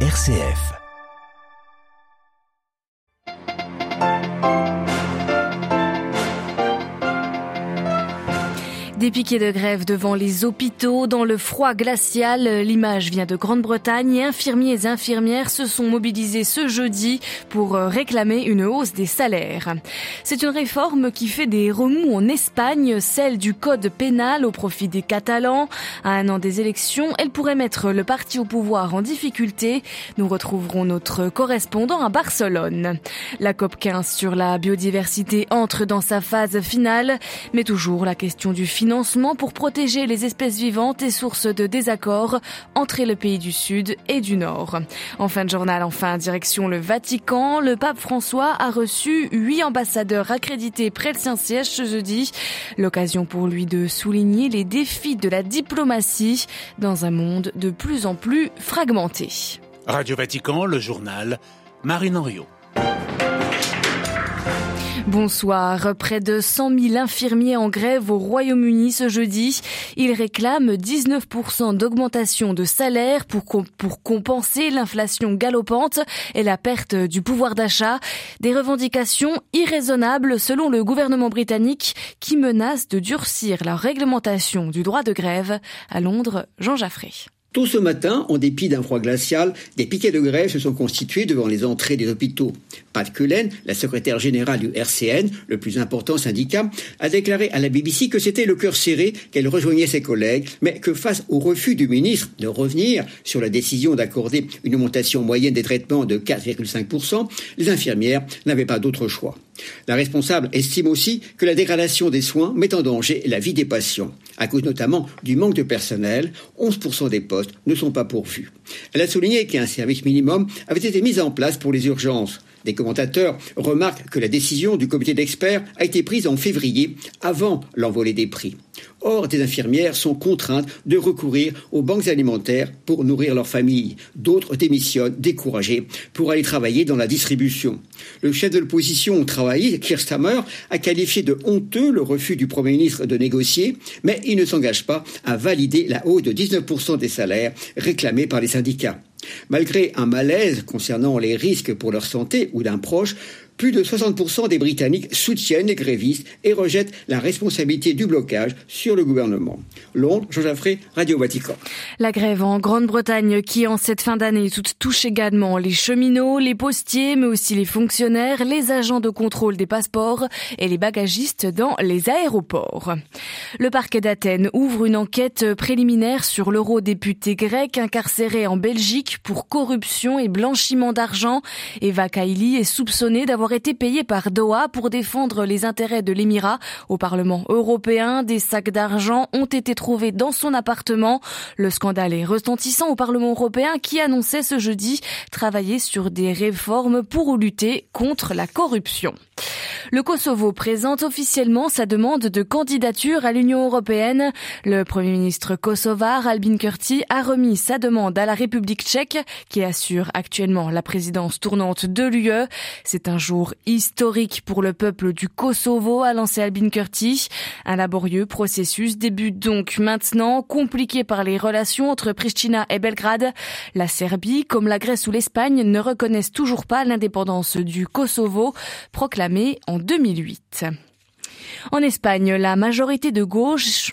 RCF. Des piquets de grève devant les hôpitaux, dans le froid glacial. L'image vient de Grande-Bretagne et infirmiers et infirmières se sont mobilisés ce jeudi pour réclamer une hausse des salaires. C'est une réforme qui fait des remous en Espagne, celle du code pénal au profit des Catalans. À un an des élections, elle pourrait mettre le parti au pouvoir en difficulté. Nous retrouverons notre correspondant à Barcelone. La COP 15 sur la biodiversité entre dans sa phase finale, mais toujours la question du financement pour protéger les espèces vivantes et source de désaccords entre le pays du Sud et du Nord. En fin de journal, enfin, direction le Vatican, le pape François a reçu huit ambassadeurs accrédités près de Saint-Siège ce jeudi. L'occasion pour lui de souligner les défis de la diplomatie dans un monde de plus en plus fragmenté. Radio Vatican, le journal, Marine Henriot. Bonsoir. Près de 100 000 infirmiers en grève au Royaume-Uni ce jeudi. Ils réclament 19% d'augmentation de salaire pour, compenser l'inflation galopante et la perte du pouvoir d'achat. Des revendications irraisonnables selon le gouvernement britannique qui menace de durcir la réglementation du droit de grève. À Londres, Jean Jaffré. Tôt ce matin, en dépit d'un froid glacial, des piquets de grève se sont constitués devant les entrées des hôpitaux. Pat Cullen, la secrétaire générale du RCN, le plus important syndicat, a déclaré à la BBC que c'était le cœur serré qu'elle rejoignait ses collègues, mais que face au refus du ministre de revenir sur la décision d'accorder une augmentation moyenne des traitements de 4,5%, les infirmières n'avaient pas d'autre choix. La responsable estime aussi que la dégradation des soins met en danger la vie des patients. À cause notamment du manque de personnel, 11% des postes ne sont pas pourvus. Elle a souligné qu'un service minimum avait été mis en place pour les urgences. Des commentateurs remarquent que la décision du comité d'experts a été prise en février, avant l'envolée des prix. Or, des infirmières sont contraintes de recourir aux banques alimentaires pour nourrir leurs familles. D'autres démissionnent, découragées, pour aller travailler dans la distribution. Le chef de l'opposition au travail, a qualifié de honteux le refus du Premier ministre de négocier, mais il ne s'engage pas à valider la hausse de 19% des salaires réclamés par les syndicats. Malgré un malaise concernant les risques pour leur santé ou d'un proche, plus de 60% des Britanniques soutiennent les grévistes et rejettent la responsabilité du blocage sur le gouvernement. Londres, Jean Jaffré, Radio Vatican. La grève en Grande-Bretagne qui, en cette fin d'année, touche également les cheminots, les postiers, mais aussi les fonctionnaires, les agents de contrôle des passeports et les bagagistes dans les aéroports. Le parquet d'Athènes ouvre une enquête préliminaire sur l'eurodéputé grec incarcéré en Belgique pour corruption et blanchiment d'argent. Eva Kaili est soupçonnée d'avoir été payé par Doha pour défendre les intérêts de l'Émirat. Au Parlement européen, des sacs d'argent ont été trouvés dans son appartement. Le scandale est retentissant au Parlement européen qui annonçait ce jeudi travailler sur des réformes pour lutter contre la corruption. Le Kosovo présente officiellement sa demande de candidature à l'Union européenne. Le Premier ministre kosovar Albin Kurti a remis sa demande à la République tchèque qui assure actuellement la présidence tournante de l'UE. C'est un jour historique pour le peuple du Kosovo, a lancé Albin Kurti. Un laborieux processus débute donc maintenant, compliqué par les relations entre Pristina et Belgrade. La Serbie, comme la Grèce ou l'Espagne, ne reconnaissent toujours pas l'indépendance du Kosovo, en 2008. En Espagne, la majorité de gauche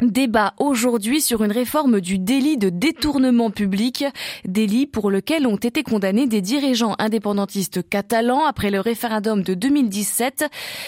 débat aujourd'hui sur une réforme du délit de détournement public, délit pour lequel ont été condamnés des dirigeants indépendantistes catalans après le référendum de 2017.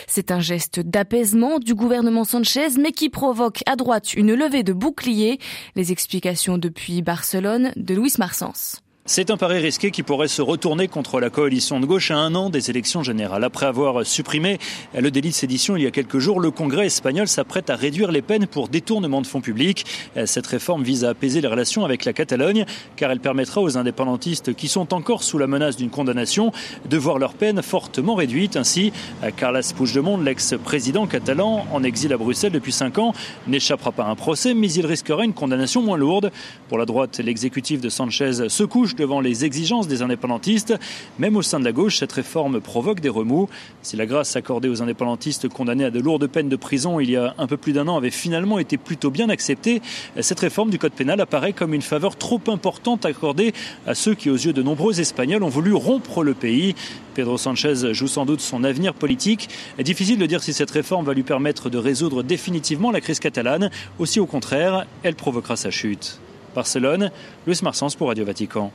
C'est un geste d'apaisement du gouvernement Sanchez, mais qui provoque à droite une levée de boucliers. Les explications depuis Barcelone de Louis Marsens. C'est un pari risqué qui pourrait se retourner contre la coalition de gauche à un an des élections générales. Après avoir supprimé le délit de sédition il y a quelques jours, le Congrès espagnol s'apprête à réduire les peines pour détournement de fonds publics. Cette réforme vise à apaiser les relations avec la Catalogne car elle permettra aux indépendantistes qui sont encore sous la menace d'une condamnation de voir leur peine fortement réduite. Ainsi, Carles Puigdemont, l'ex-président catalan en exil à Bruxelles depuis cinq ans, n'échappera pas à un procès mais il risquera une condamnation moins lourde. Pour la droite, l'exécutif de Sanchez se couche devant les exigences des indépendantistes. Même au sein de la gauche, cette réforme provoque des remous. Si la grâce accordée aux indépendantistes condamnés à de lourdes peines de prison il y a un peu plus d'un an avait finalement été plutôt bien acceptée, cette réforme du code pénal apparaît comme une faveur trop importante accordée à ceux qui, aux yeux de nombreux Espagnols, ont voulu rompre le pays. Pedro Sanchez joue sans doute son avenir politique. Difficile de dire si cette réforme va lui permettre de résoudre définitivement la crise catalane, aussi au contraire, elle provoquera sa chute. Barcelone, Luis Marsens pour Radio Vatican.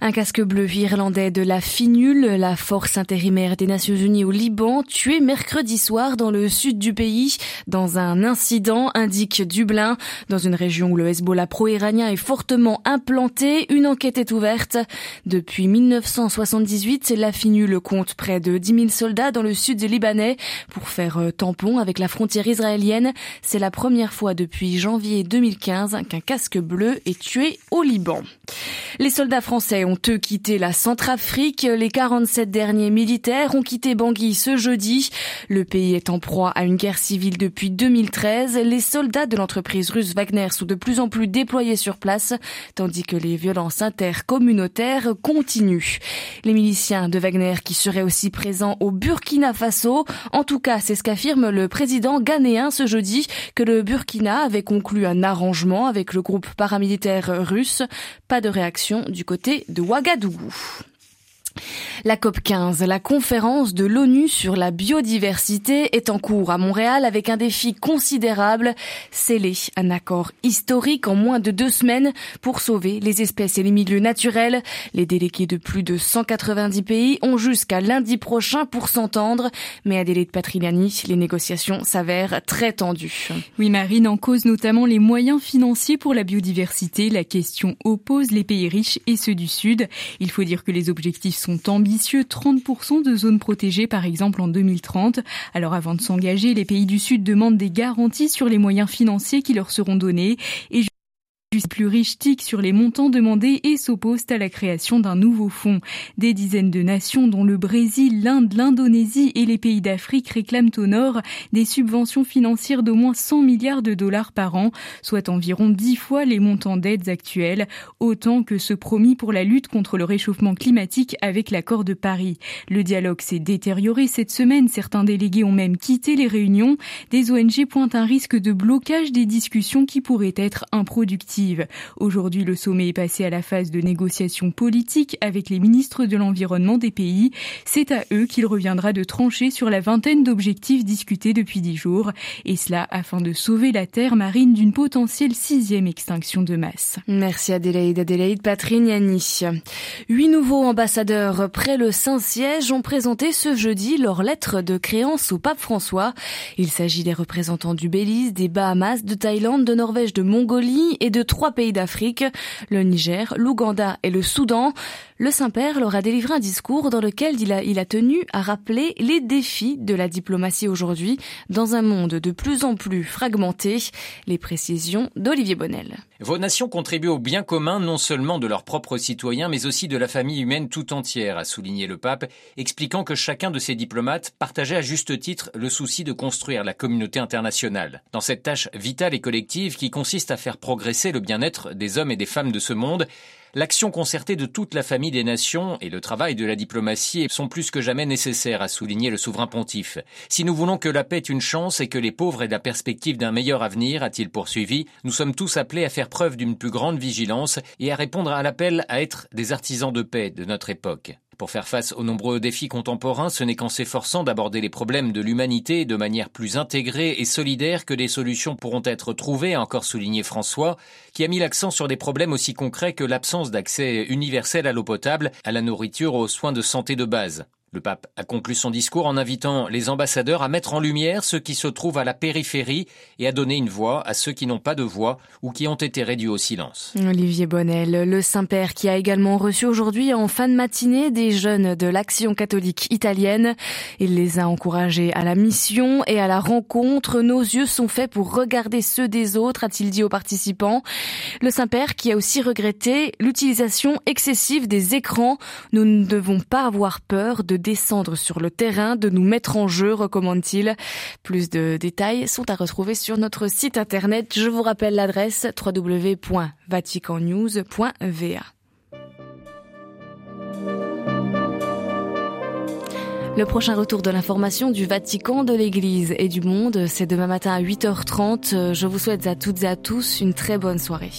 Un casque bleu irlandais de la FINUL, la force intérimaire des Nations Unies au Liban, tué mercredi soir dans le sud du pays dans un incident, indique Dublin. Dans une région où le Hezbollah pro-iranien est fortement implanté, une enquête est ouverte. Depuis 1978, la FINUL compte près de 10 000 soldats dans le sud libanais pour faire euh, tampon avec la frontière israélienne. C'est la première fois depuis janvier 2015 qu'un casque bleu est tué au Liban. Les soldats français ont eux quitté la Centrafrique. Les 47 derniers militaires ont quitté Bangui ce jeudi. Le pays est en proie à une guerre civile depuis 2013. Les soldats de l'entreprise russe Wagner sont de plus en plus déployés sur place, tandis que les violences intercommunautaires continuent. Les miliciens de Wagner qui seraient aussi présents au Burkina Faso. En tout cas, c'est ce qu'affirme le président ghanéen ce jeudi, que le Burkina avait conclu un arrangement avec le groupe paramilitaire russe. Pas de réaction du côté de Ouagadougou. La COP 15, la conférence de l'ONU sur la biodiversité, est en cours à Montréal avec un défi considérable, sceller un accord historique en moins de deux semaines pour sauver les espèces et les milieux naturels. Les délégués de plus de 190 pays ont jusqu'à lundi prochain pour s'entendre, mais à délai de Patrignani, les négociations s'avèrent très tendues. Oui, Marine, en cause notamment les moyens financiers pour la biodiversité. La question oppose les pays riches et ceux du Sud. Il faut dire que les objectifs sont ambitieux, 30% de zones protégées par exemple en 2030. Alors avant de s'engager, les pays du Sud demandent des garanties sur les moyens financiers qui leur seront donnés et plus riche tic sur les montants demandés et s'opposent à la création d'un nouveau fonds. Des dizaines de nations, dont le Brésil, l'Inde, l'Indonésie et les pays d'Afrique réclament au nord des subventions financières d'au moins 100 milliards de dollars par an, soit environ 10 fois les montants d'aides actuels, autant que ce promis pour la lutte contre le réchauffement climatique avec l'accord de Paris. Le dialogue s'est détérioré cette semaine, certains délégués ont même quitté les réunions. Des ONG pointent un risque de blocage des discussions qui pourraient être Aujourd'hui, le sommet est passé à la phase de négociation politique avec les ministres de l'environnement des pays. C'est à eux qu'il reviendra de trancher sur la vingtaine d'objectifs discutés depuis dix jours, et cela afin de sauver la terre marine d'une potentielle sixième extinction de masse. Merci Adélaïde. Adélaïde Patrignani. Huit nouveaux ambassadeurs près le Saint-Siège ont présenté ce jeudi leur lettre de créance au pape François. Il s'agit des représentants du Belize, des Bahamas, de Thaïlande, de Norvège, de Mongolie et de trois pays d'Afrique, le Niger, l'Ouganda et le Soudan. Le Saint-Père leur a délivré un discours dans lequel il a, tenu à rappeler les défis de la diplomatie aujourd'hui dans un monde de plus en plus fragmenté. Les précisions d'Olivier Bonnel. Vos nations contribuent au bien commun non seulement de leurs propres citoyens mais aussi de la famille humaine tout entière, a souligné le pape, expliquant que chacun de ces diplomates partageait à juste titre le souci de construire la communauté internationale. Dans cette tâche vitale et collective qui consiste à faire progresser le bien-être des hommes et des femmes de ce monde, L'action concertée de toute la famille des nations et le travail de la diplomatie sont plus que jamais nécessaires, a souligné le souverain pontife. Si nous voulons que la paix est une chance et que les pauvres aient la perspective d'un meilleur avenir, a-t-il poursuivi, nous sommes tous appelés à faire preuve d'une plus grande vigilance et à répondre à l'appel à être des artisans de paix de notre époque. Pour faire face aux nombreux défis contemporains, ce n'est qu'en s'efforçant d'aborder les problèmes de l'humanité de manière plus intégrée et solidaire que des solutions pourront être trouvées, a encore souligné François, qui a mis l'accent sur des problèmes aussi concrets que l'absence d'accès universel à l'eau potable, à la nourriture, aux soins de santé de base. Le pape a conclu son discours en invitant les ambassadeurs à mettre en lumière ceux qui se trouvent à la périphérie et à donner une voix à ceux qui n'ont pas de voix ou qui ont été réduits au silence. Olivier Bonnel, le Saint-Père qui a également reçu aujourd'hui en fin de matinée des jeunes de l'Action catholique italienne. Il les a encouragés à la mission et à la rencontre. Nos yeux sont faits pour regarder ceux des autres, a-t-il dit aux participants. Le Saint-Père qui a aussi regretté l'utilisation excessive des écrans. Nous ne devons pas avoir peur de descendre sur le terrain, de nous mettre en jeu, recommande-t-il. Plus de détails sont à retrouver sur notre site internet. Je vous rappelle l'adresse www.vaticannews.va. Le prochain retour de l'information du Vatican, de l'Église et du monde, c'est demain matin à 8h30. Je vous souhaite à toutes et à tous une très bonne soirée.